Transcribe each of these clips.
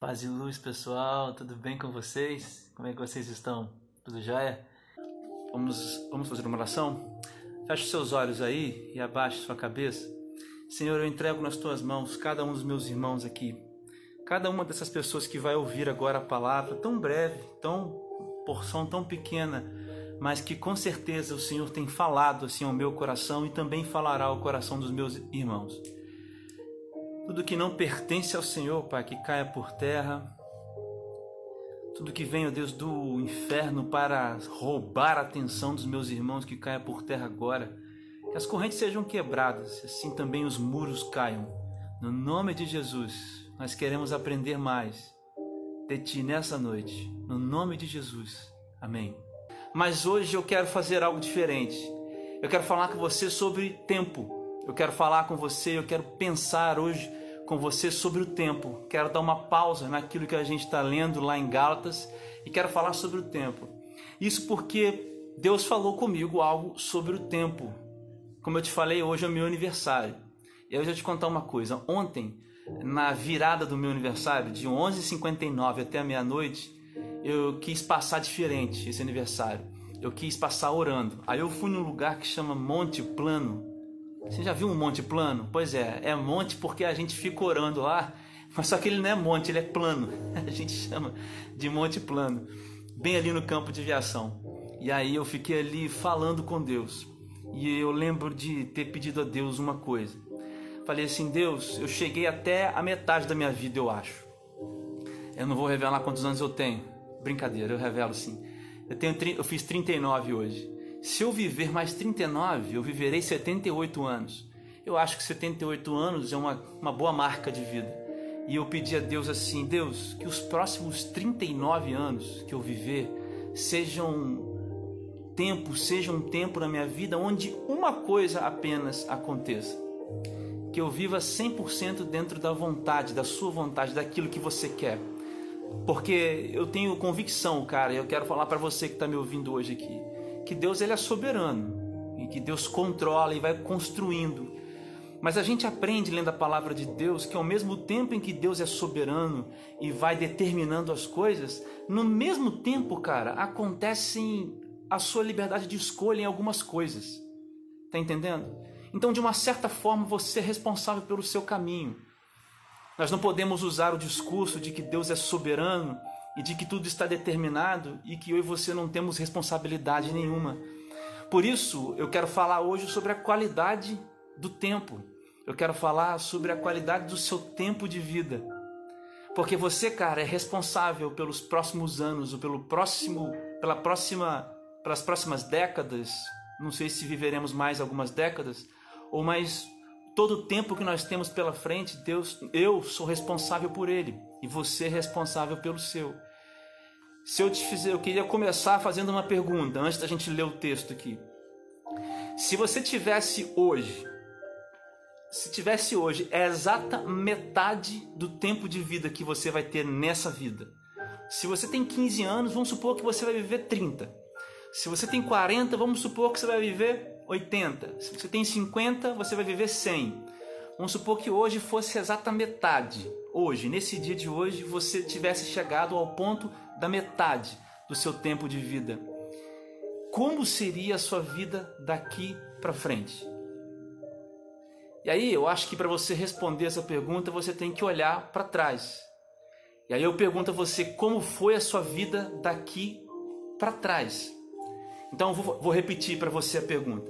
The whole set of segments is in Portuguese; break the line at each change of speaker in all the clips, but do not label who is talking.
Paz e luz, pessoal, tudo bem com vocês? Como é que vocês estão? Tudo jóia? Vamos, vamos fazer uma oração? Feche seus olhos aí e abaixe sua cabeça. Senhor, eu entrego nas tuas mãos cada um dos meus irmãos aqui. Cada uma dessas pessoas que vai ouvir agora a palavra, tão breve, tão porção tão pequena, mas que com certeza o Senhor tem falado assim ao meu coração e também falará ao coração dos meus irmãos. Tudo que não pertence ao Senhor, Pai, que caia por terra. Tudo que vem, ó Deus, do inferno para roubar a atenção dos meus irmãos, que caia por terra agora. Que as correntes sejam quebradas, assim também os muros caiam. No nome de Jesus, nós queremos aprender mais de Ti nessa noite. No nome de Jesus. Amém. Mas hoje eu quero fazer algo diferente. Eu quero falar com você sobre tempo. Eu quero falar com você, eu quero pensar hoje com você sobre o tempo. Quero dar uma pausa naquilo que a gente está lendo lá em Gálatas e quero falar sobre o tempo. Isso porque Deus falou comigo algo sobre o tempo. Como eu te falei, hoje é o meu aniversário. E eu já te contar uma coisa. Ontem, na virada do meu aniversário, de 11h59 até meia-noite, eu quis passar diferente esse aniversário. Eu quis passar orando. Aí eu fui num lugar que chama Monte Plano, você já viu um monte plano? Pois é, é monte porque a gente fica orando lá, mas só que ele não é monte, ele é plano. A gente chama de monte plano, bem ali no campo de viação. E aí eu fiquei ali falando com Deus. E eu lembro de ter pedido a Deus uma coisa. Falei assim: Deus, eu cheguei até a metade da minha vida, eu acho. Eu não vou revelar quantos anos eu tenho. Brincadeira, eu revelo sim. Eu, tenho, eu fiz 39 hoje. Se eu viver mais 39, eu viverei 78 anos. Eu acho que 78 anos é uma, uma boa marca de vida. E eu pedi a Deus assim: Deus, que os próximos 39 anos que eu viver sejam tempo, seja um tempo na minha vida onde uma coisa apenas aconteça. Que eu viva 100% dentro da vontade, da sua vontade, daquilo que você quer. Porque eu tenho convicção, cara, e eu quero falar para você que está me ouvindo hoje aqui que Deus ele é soberano e que Deus controla e vai construindo. Mas a gente aprende lendo a palavra de Deus que ao mesmo tempo em que Deus é soberano e vai determinando as coisas, no mesmo tempo, cara, acontece a sua liberdade de escolha em algumas coisas. Tá entendendo? Então, de uma certa forma, você é responsável pelo seu caminho. Nós não podemos usar o discurso de que Deus é soberano e de que tudo está determinado e que eu e você não temos responsabilidade nenhuma. Por isso, eu quero falar hoje sobre a qualidade do tempo. Eu quero falar sobre a qualidade do seu tempo de vida. Porque você, cara, é responsável pelos próximos anos ou pelo próximo, pela próxima, pelas próximas décadas. Não sei se viveremos mais algumas décadas ou mais todo o tempo que nós temos pela frente, Deus, eu sou responsável por ele e você é responsável pelo seu. Se eu te fizer, eu queria começar fazendo uma pergunta antes da gente ler o texto aqui. Se você tivesse hoje, se tivesse hoje é exata metade do tempo de vida que você vai ter nessa vida. Se você tem 15 anos, vamos supor que você vai viver 30. Se você tem 40, vamos supor que você vai viver 80. Se você tem 50, você vai viver 100. Vamos supor que hoje fosse exata metade. Hoje, nesse dia de hoje, você tivesse chegado ao ponto da metade do seu tempo de vida. Como seria a sua vida daqui para frente? E aí, eu acho que para você responder essa pergunta, você tem que olhar para trás. E aí eu pergunto a você como foi a sua vida daqui para trás. Então vou, vou repetir para você a pergunta.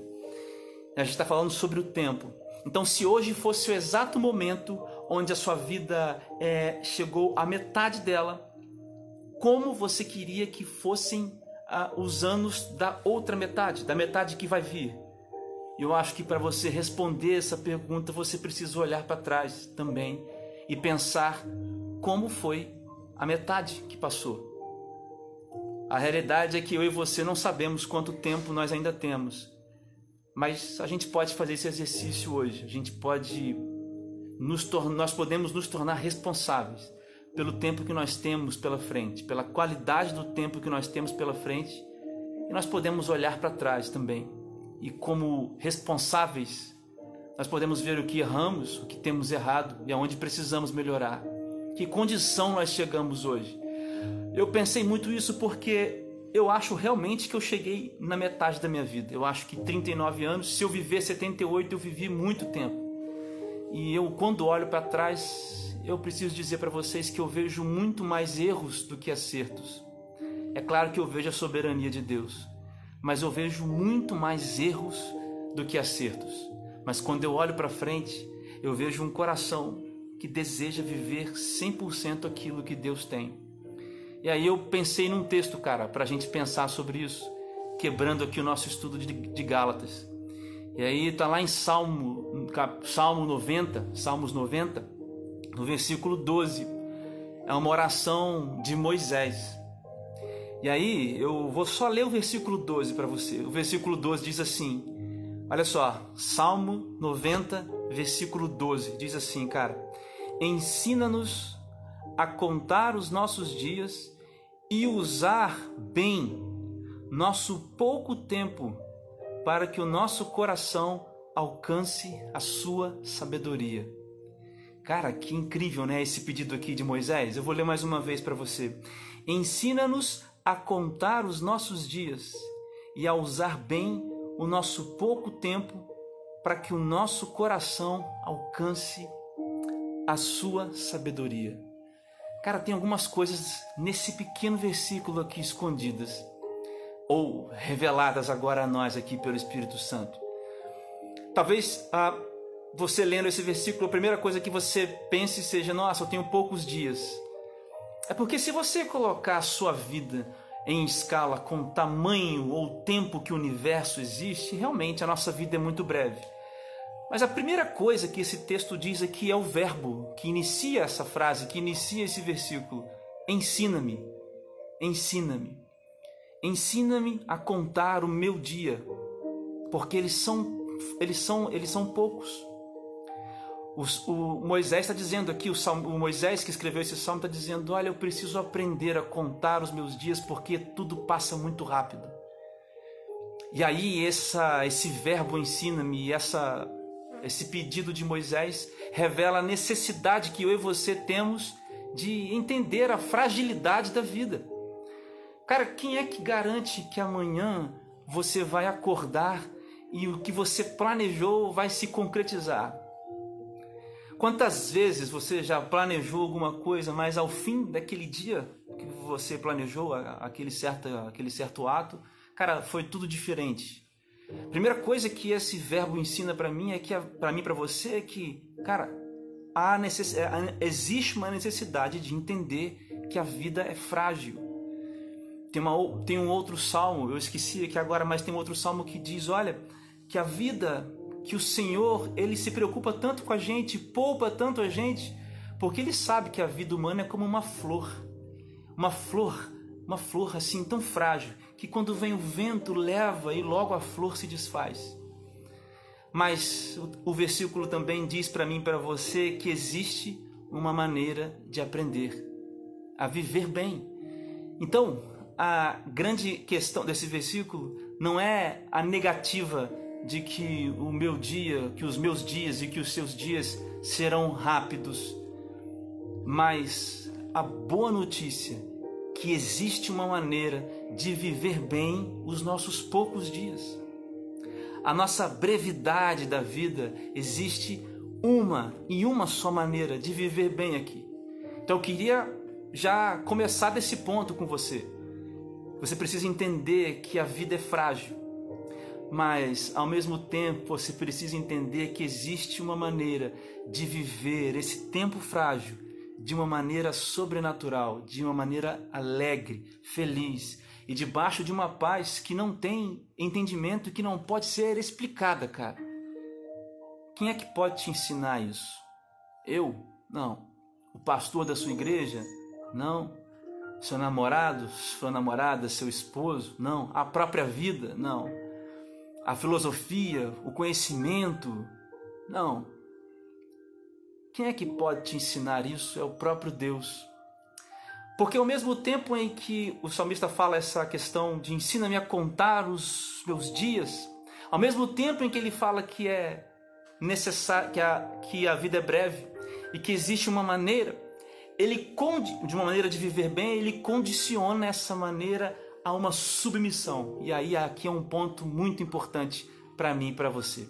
A gente está falando sobre o tempo. Então, se hoje fosse o exato momento onde a sua vida é, chegou à metade dela, como você queria que fossem ah, os anos da outra metade, da metade que vai vir. Eu acho que para você responder essa pergunta, você precisa olhar para trás também e pensar como foi a metade que passou. A realidade é que eu e você não sabemos quanto tempo nós ainda temos, mas a gente pode fazer esse exercício hoje. A gente pode nos tornar, nós podemos nos tornar responsáveis pelo tempo que nós temos pela frente, pela qualidade do tempo que nós temos pela frente, e nós podemos olhar para trás também. E como responsáveis, nós podemos ver o que erramos, o que temos errado e aonde precisamos melhorar. que condição nós chegamos hoje. Eu pensei muito isso porque eu acho realmente que eu cheguei na metade da minha vida. Eu acho que 39 anos, se eu viver 78, eu vivi muito tempo. E eu, quando olho para trás, eu preciso dizer para vocês que eu vejo muito mais erros do que acertos. É claro que eu vejo a soberania de Deus, mas eu vejo muito mais erros do que acertos. Mas quando eu olho para frente, eu vejo um coração que deseja viver 100% aquilo que Deus tem. E aí eu pensei num texto, cara, para a gente pensar sobre isso, quebrando aqui o nosso estudo de, de Gálatas. E aí está lá em Salmo, Salmo 90, Salmos 90, no versículo 12. É uma oração de Moisés. E aí eu vou só ler o versículo 12 para você. O versículo 12 diz assim: Olha só, Salmo 90, versículo 12, diz assim, cara: Ensina-nos a contar os nossos dias e usar bem nosso pouco tempo para que o nosso coração alcance a sua sabedoria. Cara, que incrível, né? Esse pedido aqui de Moisés. Eu vou ler mais uma vez para você. Ensina-nos a contar os nossos dias e a usar bem o nosso pouco tempo para que o nosso coração alcance a sua sabedoria. Cara, tem algumas coisas nesse pequeno versículo aqui escondidas ou reveladas agora a nós aqui pelo Espírito Santo. Talvez ah, você lendo esse versículo, a primeira coisa que você pense seja: nossa, eu tenho poucos dias. É porque se você colocar a sua vida em escala com o tamanho ou tempo que o universo existe, realmente a nossa vida é muito breve. Mas a primeira coisa que esse texto diz aqui é o verbo que inicia essa frase, que inicia esse versículo. Ensina-me, ensina-me. Ensina-me a contar o meu dia, porque eles são eles são eles são poucos. O, o Moisés está dizendo aqui, o, salmo, o Moisés que escreveu esse salmo está dizendo: Olha, eu preciso aprender a contar os meus dias porque tudo passa muito rápido. E aí essa, esse verbo ensina-me, essa, esse pedido de Moisés revela a necessidade que eu e você temos de entender a fragilidade da vida. Cara, quem é que garante que amanhã você vai acordar e o que você planejou vai se concretizar? Quantas vezes você já planejou alguma coisa, mas ao fim daquele dia que você planejou aquele certo, aquele certo ato, cara, foi tudo diferente. Primeira coisa que esse verbo ensina para mim é que para mim para você é que, cara, há necess... É, existe uma necessidade de entender que a vida é frágil. Tem, uma, tem um outro salmo, eu esqueci aqui agora, mas tem um outro salmo que diz, olha, que a vida que o Senhor, ele se preocupa tanto com a gente, poupa tanto a gente, porque ele sabe que a vida humana é como uma flor. Uma flor, uma flor assim tão frágil, que quando vem o vento leva e logo a flor se desfaz. Mas o, versículo também diz para mim para você que existe uma maneira de aprender a viver bem. Então, a grande questão desse versículo não é a negativa de que o meu dia, que os meus dias e que os seus dias serão rápidos. Mas a boa notícia que existe uma maneira de viver bem os nossos poucos dias. A nossa brevidade da vida existe uma e uma só maneira de viver bem aqui. Então eu queria já começar desse ponto com você. Você precisa entender que a vida é frágil mas ao mesmo tempo você precisa entender que existe uma maneira de viver esse tempo frágil de uma maneira sobrenatural, de uma maneira alegre, feliz e debaixo de uma paz que não tem entendimento, que não pode ser explicada, cara. Quem é que pode te ensinar isso? Eu? Não. O pastor da sua igreja? Não. Seu namorado, sua namorada, seu esposo? Não. A própria vida? Não a filosofia, o conhecimento. Não. Quem é que pode te ensinar isso? É o próprio Deus. Porque ao mesmo tempo em que o salmista fala essa questão de ensina-me a contar os meus dias, ao mesmo tempo em que ele fala que é necessário, que a, que a vida é breve e que existe uma maneira, ele de uma maneira de viver bem, ele condiciona essa maneira a uma submissão. E aí aqui é um ponto muito importante para mim e para você.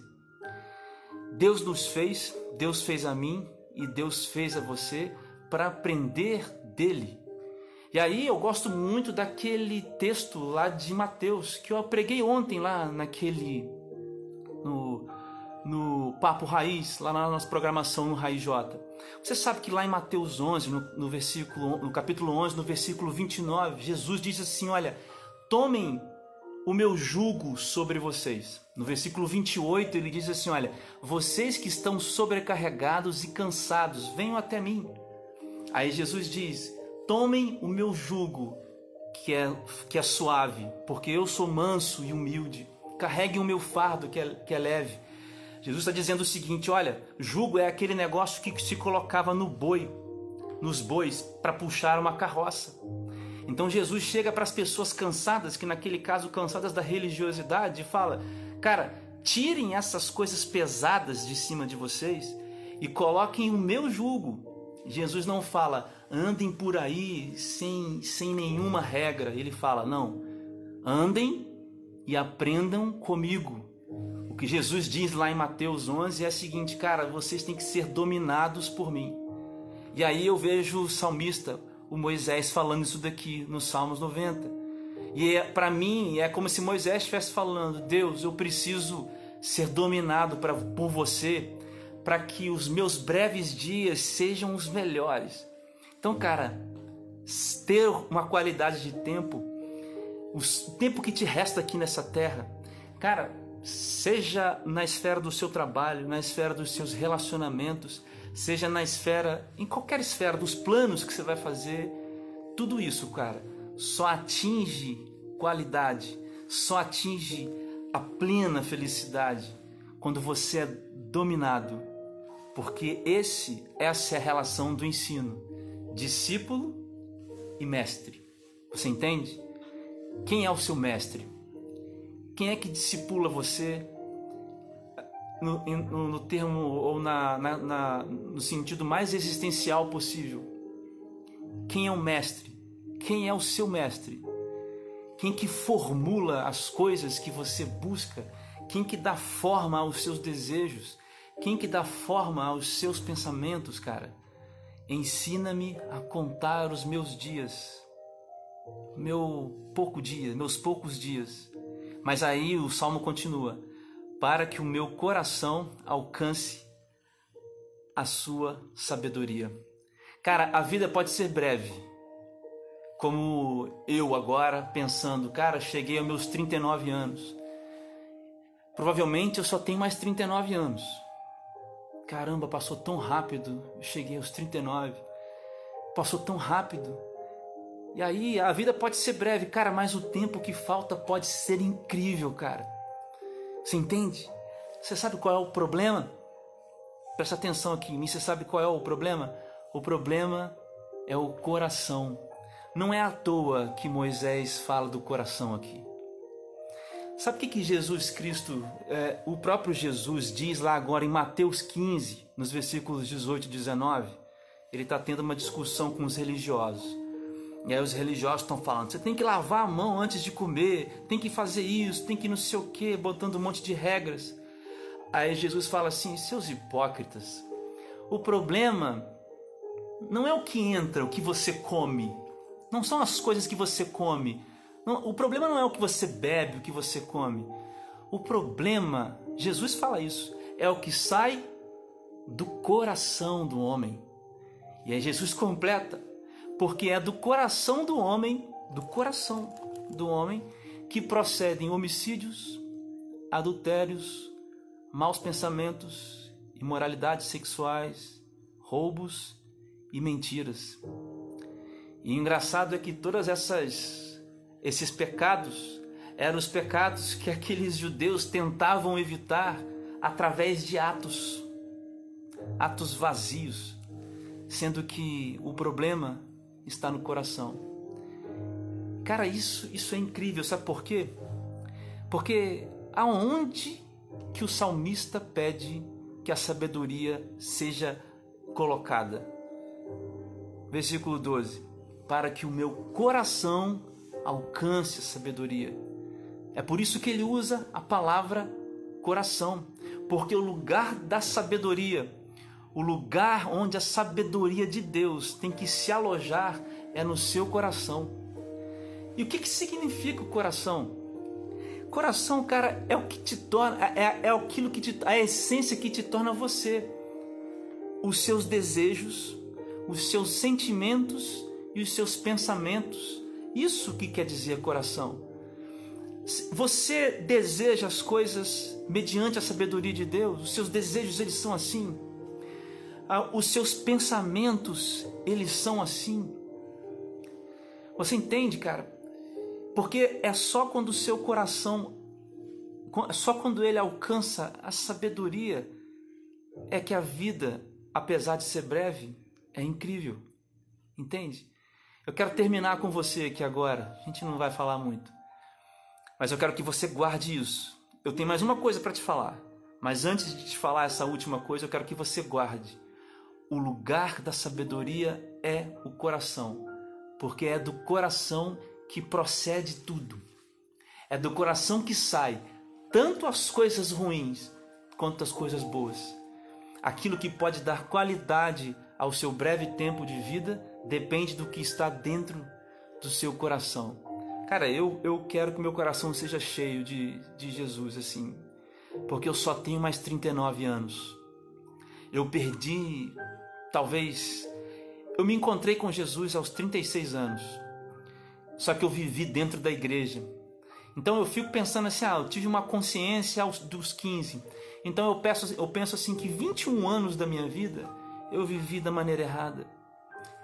Deus nos fez, Deus fez a mim e Deus fez a você para aprender dele. E aí eu gosto muito daquele texto lá de Mateus que eu preguei ontem lá naquele no, no Papo Raiz, lá na nossa programação no Raiz J. Você sabe que lá em Mateus 11, no, no versículo no capítulo 11, no versículo 29, Jesus diz assim, olha, tomem o meu jugo sobre vocês. No versículo 28 ele diz assim, olha, vocês que estão sobrecarregados e cansados, venham até mim. Aí Jesus diz: Tomem o meu jugo, que é, que é suave, porque eu sou manso e humilde. Carreguem o meu fardo, que é, que é leve. Jesus está dizendo o seguinte: olha, jugo é aquele negócio que se colocava no boi, nos bois, para puxar uma carroça. Então Jesus chega para as pessoas cansadas, que naquele caso cansadas da religiosidade, e fala: cara, tirem essas coisas pesadas de cima de vocês e coloquem o meu jugo. Jesus não fala, andem por aí sem, sem nenhuma regra. Ele fala: não, andem e aprendam comigo. O que Jesus diz lá em Mateus 11 é o seguinte, cara, vocês têm que ser dominados por mim. E aí eu vejo o salmista, o Moisés, falando isso daqui nos Salmos 90. E é, para mim é como se Moisés estivesse falando: Deus, eu preciso ser dominado pra, por você para que os meus breves dias sejam os melhores. Então, cara, ter uma qualidade de tempo, o tempo que te resta aqui nessa terra, cara, seja na esfera do seu trabalho, na esfera dos seus relacionamentos, seja na esfera, em qualquer esfera dos planos que você vai fazer, tudo isso, cara, só atinge qualidade, só atinge a plena felicidade quando você é dominado, porque esse essa é a relação do ensino discípulo e mestre. Você entende? Quem é o seu mestre? Quem é que discipula você no, no, no termo ou na, na, na, no sentido mais existencial possível? Quem é o mestre? Quem é o seu mestre? Quem que formula as coisas que você busca? Quem que dá forma aos seus desejos? Quem que dá forma aos seus pensamentos, cara? Ensina-me a contar os meus dias, meu pouco dia, meus poucos dias. Mas aí o salmo continua: para que o meu coração alcance a sua sabedoria. Cara, a vida pode ser breve. Como eu agora pensando, cara, cheguei aos meus 39 anos. Provavelmente eu só tenho mais 39 anos. Caramba, passou tão rápido. Eu cheguei aos 39. Passou tão rápido. E aí, a vida pode ser breve, cara, mas o tempo que falta pode ser incrível, cara. Você entende? Você sabe qual é o problema? Presta atenção aqui em mim, você sabe qual é o problema? O problema é o coração. Não é à toa que Moisés fala do coração aqui. Sabe o que, que Jesus Cristo, é, o próprio Jesus diz lá agora em Mateus 15, nos versículos 18 e 19? Ele está tendo uma discussão com os religiosos. E aí os religiosos estão falando: você tem que lavar a mão antes de comer, tem que fazer isso, tem que não sei o que, botando um monte de regras. Aí Jesus fala assim: seus hipócritas, o problema não é o que entra, o que você come, não são as coisas que você come, o problema não é o que você bebe, o que você come. O problema, Jesus fala isso, é o que sai do coração do homem. E aí Jesus completa, porque é do coração do homem, do coração do homem, que procedem homicídios, adultérios, maus pensamentos, imoralidades sexuais, roubos e mentiras. E o engraçado é que todas essas esses pecados eram os pecados que aqueles judeus tentavam evitar através de atos, atos vazios, sendo que o problema está no coração. Cara, isso, isso é incrível, sabe por quê? Porque aonde que o salmista pede que a sabedoria seja colocada? Versículo 12: Para que o meu coração alcance a sabedoria. É por isso que ele usa a palavra coração, porque o lugar da sabedoria, o lugar onde a sabedoria de Deus tem que se alojar é no seu coração. E o que, que significa o coração? Coração, cara, é o que te torna, é, é aquilo que te, a essência que te torna você. Os seus desejos, os seus sentimentos e os seus pensamentos. Isso que quer dizer coração. Você deseja as coisas mediante a sabedoria de Deus, os seus desejos eles são assim. Ah, os seus pensamentos eles são assim. Você entende, cara? Porque é só quando o seu coração, só quando ele alcança a sabedoria, é que a vida, apesar de ser breve, é incrível. Entende? Eu quero terminar com você aqui agora. A gente não vai falar muito. Mas eu quero que você guarde isso. Eu tenho mais uma coisa para te falar. Mas antes de te falar essa última coisa, eu quero que você guarde. O lugar da sabedoria é o coração, porque é do coração que procede tudo. É do coração que sai tanto as coisas ruins quanto as coisas boas. Aquilo que pode dar qualidade ao seu breve tempo de vida depende do que está dentro do seu coração. Cara, eu, eu quero que meu coração seja cheio de, de Jesus, assim, porque eu só tenho mais 39 anos. Eu perdi, talvez, eu me encontrei com Jesus aos 36 anos. Só que eu vivi dentro da igreja. Então eu fico pensando assim, ah, eu tive uma consciência aos dos 15. Então eu penso, eu penso assim que 21 anos da minha vida eu vivi da maneira errada.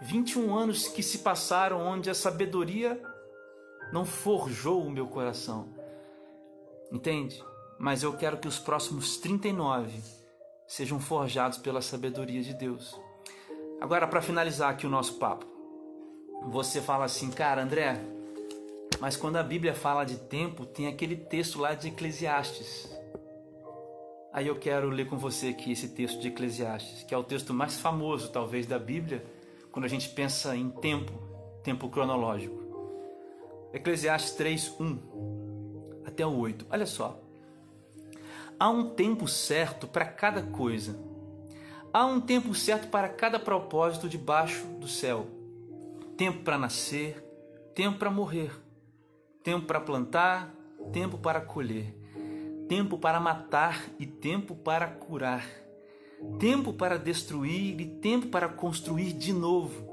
21 anos que se passaram onde a sabedoria não forjou o meu coração. Entende? Mas eu quero que os próximos 39 sejam forjados pela sabedoria de Deus. Agora, para finalizar aqui o nosso papo, você fala assim, cara, André, mas quando a Bíblia fala de tempo, tem aquele texto lá de Eclesiastes. Aí eu quero ler com você aqui esse texto de Eclesiastes, que é o texto mais famoso, talvez, da Bíblia, quando a gente pensa em tempo, tempo cronológico. Eclesiastes 3, 1 até o 8. Olha só. Há um tempo certo para cada coisa. Há um tempo certo para cada propósito debaixo do céu tempo para nascer, tempo para morrer, tempo para plantar, tempo para colher, tempo para matar e tempo para curar, tempo para destruir e tempo para construir de novo,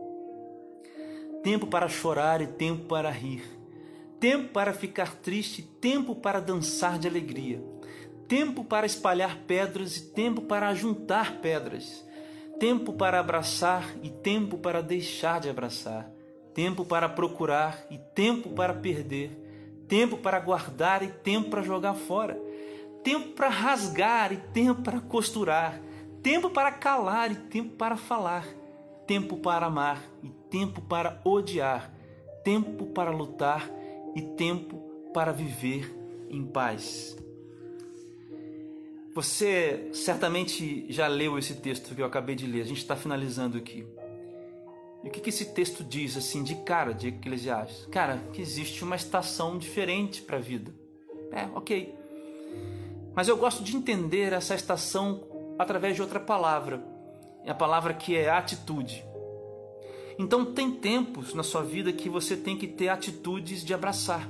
tempo para chorar e tempo para rir, tempo para ficar triste, tempo para dançar de alegria, tempo para espalhar pedras e tempo para juntar pedras. Tempo para abraçar e tempo para deixar de abraçar, tempo para procurar e tempo para perder, tempo para guardar e tempo para jogar fora, tempo para rasgar e tempo para costurar, tempo para calar e tempo para falar, tempo para amar e tempo para odiar, tempo para lutar e tempo para viver em paz. Você certamente já leu esse texto que eu acabei de ler, a gente está finalizando aqui. E o que, que esse texto diz, assim, de cara, de Eclesiastes? Cara, que existe uma estação diferente para a vida. É, ok. Mas eu gosto de entender essa estação através de outra palavra. É a palavra que é atitude. Então, tem tempos na sua vida que você tem que ter atitudes de abraçar.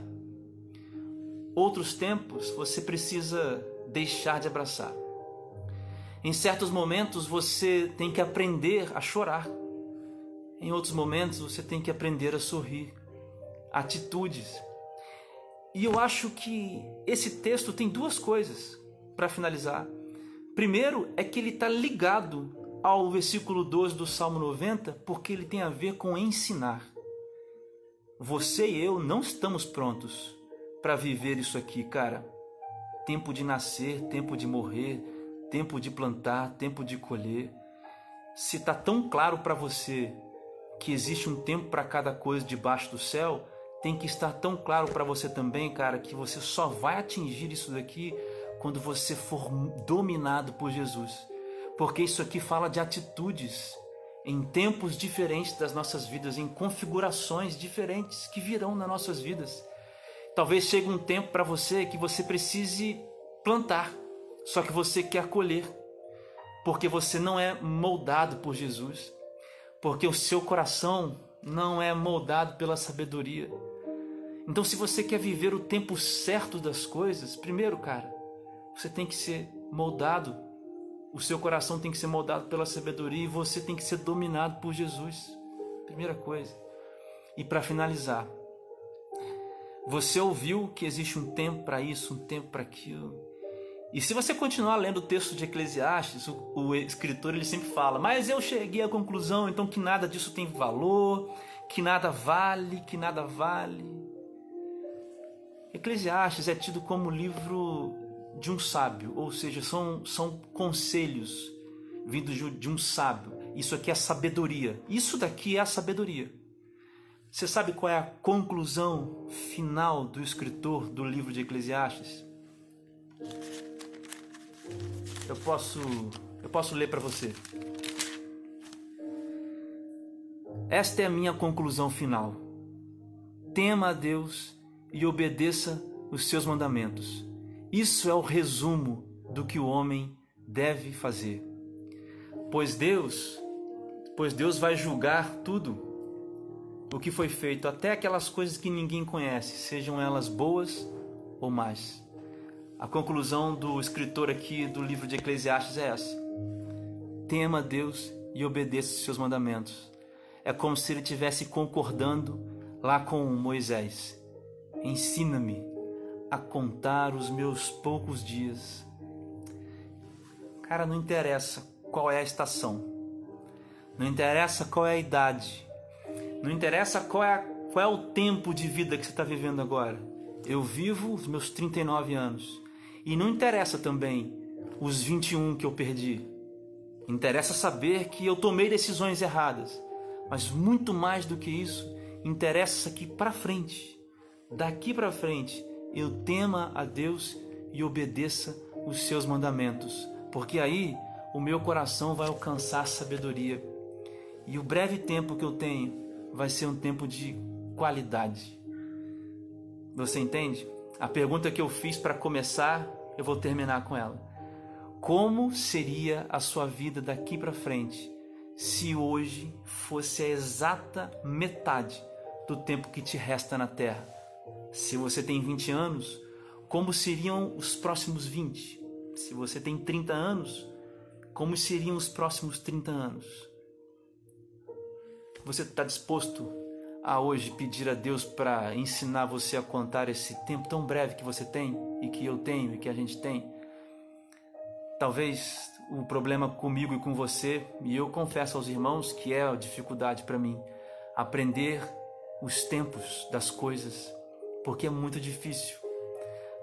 Outros tempos você precisa deixar de abraçar. Em certos momentos você tem que aprender a chorar. Em outros momentos você tem que aprender a sorrir. Atitudes. E eu acho que esse texto tem duas coisas para finalizar. Primeiro é que ele está ligado ao versículo 12 do Salmo 90, porque ele tem a ver com ensinar. Você e eu não estamos prontos para viver isso aqui, cara tempo de nascer, tempo de morrer, tempo de plantar, tempo de colher. Se está tão claro para você que existe um tempo para cada coisa debaixo do céu, tem que estar tão claro para você também, cara, que você só vai atingir isso daqui quando você for dominado por Jesus. Porque isso aqui fala de atitudes. em tempos diferentes das nossas vidas, em configurações diferentes que virão nas nossas vidas. Talvez chegue um tempo para você que você precise plantar, só que você quer colher, porque você não é moldado por Jesus, porque o seu coração não é moldado pela sabedoria. Então, se você quer viver o tempo certo das coisas, primeiro, cara, você tem que ser moldado, o seu coração tem que ser moldado pela sabedoria e você tem que ser dominado por Jesus. Primeira coisa. E para finalizar, você ouviu que existe um tempo para isso, um tempo para aquilo. E se você continuar lendo o texto de Eclesiastes, o, o, escritor ele sempre fala: Mas eu cheguei à conclusão então que nada disso tem valor, que nada vale, que nada vale. Eclesiastes é tido como livro de um sábio, ou seja, são, são conselhos vindos de um sábio. Isso aqui é sabedoria. Isso daqui é a sabedoria. Você sabe qual é a conclusão final do escritor do livro de Eclesiastes? Eu posso, eu posso ler para você. Esta é a minha conclusão final. Tema a Deus e obedeça os seus mandamentos. Isso é o resumo do que o homem deve fazer. Pois Deus, pois Deus vai julgar tudo o que foi feito, até aquelas coisas que ninguém conhece, sejam elas boas ou más. A conclusão do escritor aqui do livro de Eclesiastes é essa: tema Deus e obedeça os seus mandamentos. É como se ele estivesse concordando lá com Moisés. Ensina-me a contar os meus poucos dias. Cara, não interessa qual é a estação, não interessa qual é a idade, não interessa qual é, a, qual é o tempo de vida que você está vivendo agora. Eu vivo os meus 39 anos. E não interessa também os 21 que eu perdi. Interessa saber que eu tomei decisões erradas. Mas muito mais do que isso, interessa que para frente, daqui para frente, eu tema a Deus e obedeça os seus mandamentos, porque aí o meu coração vai alcançar sabedoria. E o breve tempo que eu tenho vai ser um tempo de qualidade. Você entende? A pergunta que eu fiz para começar, eu vou terminar com ela. Como seria a sua vida daqui para frente se hoje fosse a exata metade do tempo que te resta na Terra? Se você tem 20 anos, como seriam os próximos 20? Se você tem 30 anos, como seriam os próximos 30 anos? Você está disposto a hoje pedir a Deus para ensinar você a contar esse tempo tão breve que você tem e que eu tenho e que a gente tem? Talvez o problema comigo e com você, e eu confesso aos irmãos que é a dificuldade para mim, aprender os tempos das coisas, porque é muito difícil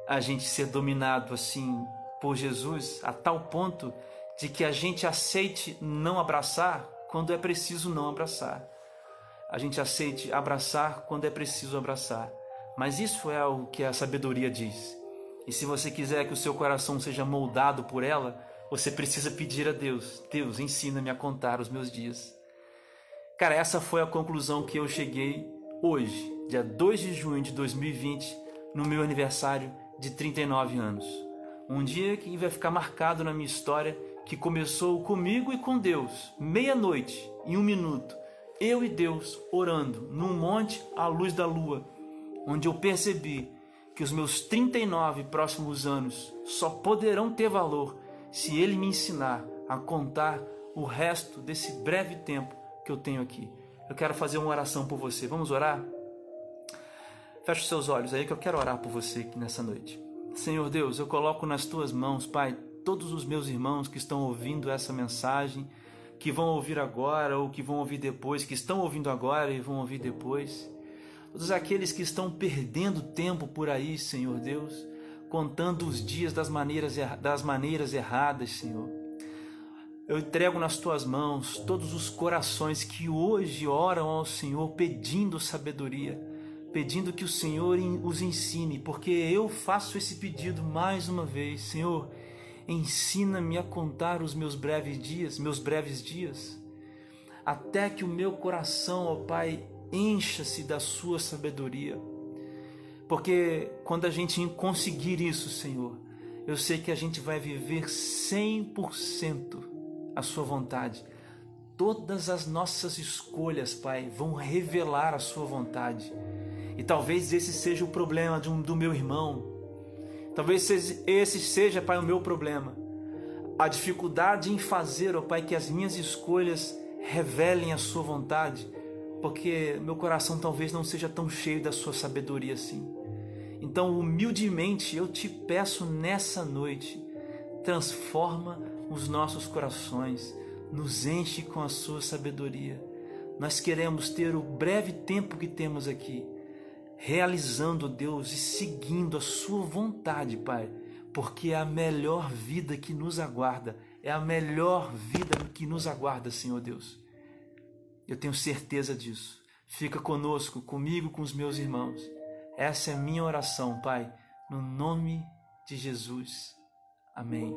a gente ser dominado assim por Jesus a tal ponto de que a gente aceite não abraçar quando é preciso não abraçar. A gente aceite abraçar quando é preciso abraçar. Mas isso é o que a sabedoria diz. E se você quiser que o seu coração seja moldado por ela, você precisa pedir a Deus: Deus, ensina-me a contar os meus dias. Cara, essa foi a conclusão que eu cheguei hoje, dia 2 de junho de 2020, no meu aniversário de 39 anos. Um dia que vai ficar marcado na minha história que começou comigo e com Deus, meia-noite, em um minuto, eu e Deus orando num monte à luz da lua, onde eu percebi que os meus 39 próximos anos só poderão ter valor se Ele me ensinar a contar o resto desse breve tempo que eu tenho aqui. Eu quero fazer uma oração por você. Vamos orar? Feche os seus olhos aí que eu quero orar por você nessa noite. Senhor Deus, eu coloco nas tuas mãos, Pai, todos os meus irmãos que estão ouvindo essa mensagem, que vão ouvir agora ou que vão ouvir depois, que estão ouvindo agora e vão ouvir depois. Todos aqueles que estão perdendo tempo por aí, Senhor Deus, contando os dias das maneiras, das maneiras erradas, Senhor. Eu entrego nas tuas mãos todos os corações que hoje oram ao Senhor pedindo sabedoria, pedindo que o Senhor os ensine, porque eu faço esse pedido mais uma vez, Senhor Ensina-me a contar os meus breves dias, meus breves dias. até que o meu coração, ó Pai, encha-se da Sua sabedoria. Porque quando a gente conseguir isso, Senhor, eu sei que a gente vai viver 100% a Sua vontade. Todas as nossas escolhas, Pai, vão revelar a Sua vontade. E talvez esse seja o problema um, do meu irmão. Talvez esse seja, Pai, o meu problema. A dificuldade em fazer, ó Pai, que as minhas escolhas revelem a Sua vontade, porque meu coração talvez não seja tão cheio da Sua sabedoria assim. Então, humildemente, eu te peço nessa noite, transforma os nossos corações, nos enche com a Sua sabedoria. Nós queremos ter o breve tempo que temos aqui, realizando, Deus, e seguindo a Sua vontade, Pai, porque é a melhor vida que nos aguarda, é a melhor vida que nos aguarda, Senhor Deus. Eu tenho certeza disso. Fica conosco, comigo, com os meus irmãos. Essa é a minha oração, Pai, no nome de Jesus. Amém.